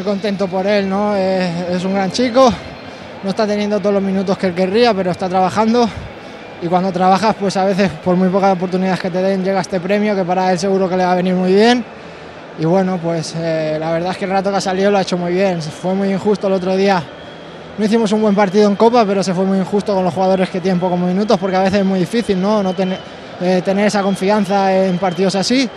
Muy contento por él, ¿no? Es, es un gran chico, no está teniendo todos los minutos que él querría, pero está trabajando. Y cuando trabajas, pues a veces por muy pocas oportunidades que te den llega este premio, que para él seguro que le va a venir muy bien. Y bueno, pues eh, la verdad es que el rato que ha salido lo ha hecho muy bien. Fue muy injusto el otro día. No hicimos un buen partido en Copa, pero se fue muy injusto con los jugadores que tienen pocos minutos, porque a veces es muy difícil ¿no? no tener, eh, tener esa confianza en partidos así.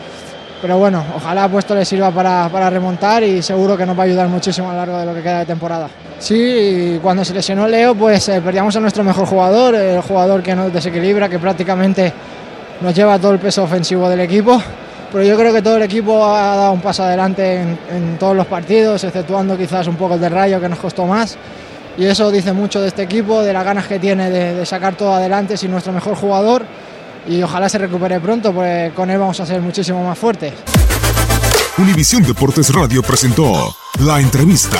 Pero bueno, ojalá puesto le sirva para, para, remontar y seguro que nos va a ayudar muchísimo a lo largo de lo que queda de temporada. Sí, cuando se lesionó Leo, pues eh, perdíamos a nuestro mejor jugador, el jugador que nos desequilibra, que prácticamente nos lleva todo el peso ofensivo del equipo. Pero yo creo que todo el equipo ha dado un paso adelante en, en todos los partidos, exceptuando quizás un poco el de Rayo que nos costó más. Y eso dice mucho de este equipo, de las ganas que tiene de, de sacar todo adelante sin nuestro mejor jugador y ojalá se recupere pronto, porque con él vamos a ser muchísimo más fuertes. Univisión Deportes Radio presentó la entrevista.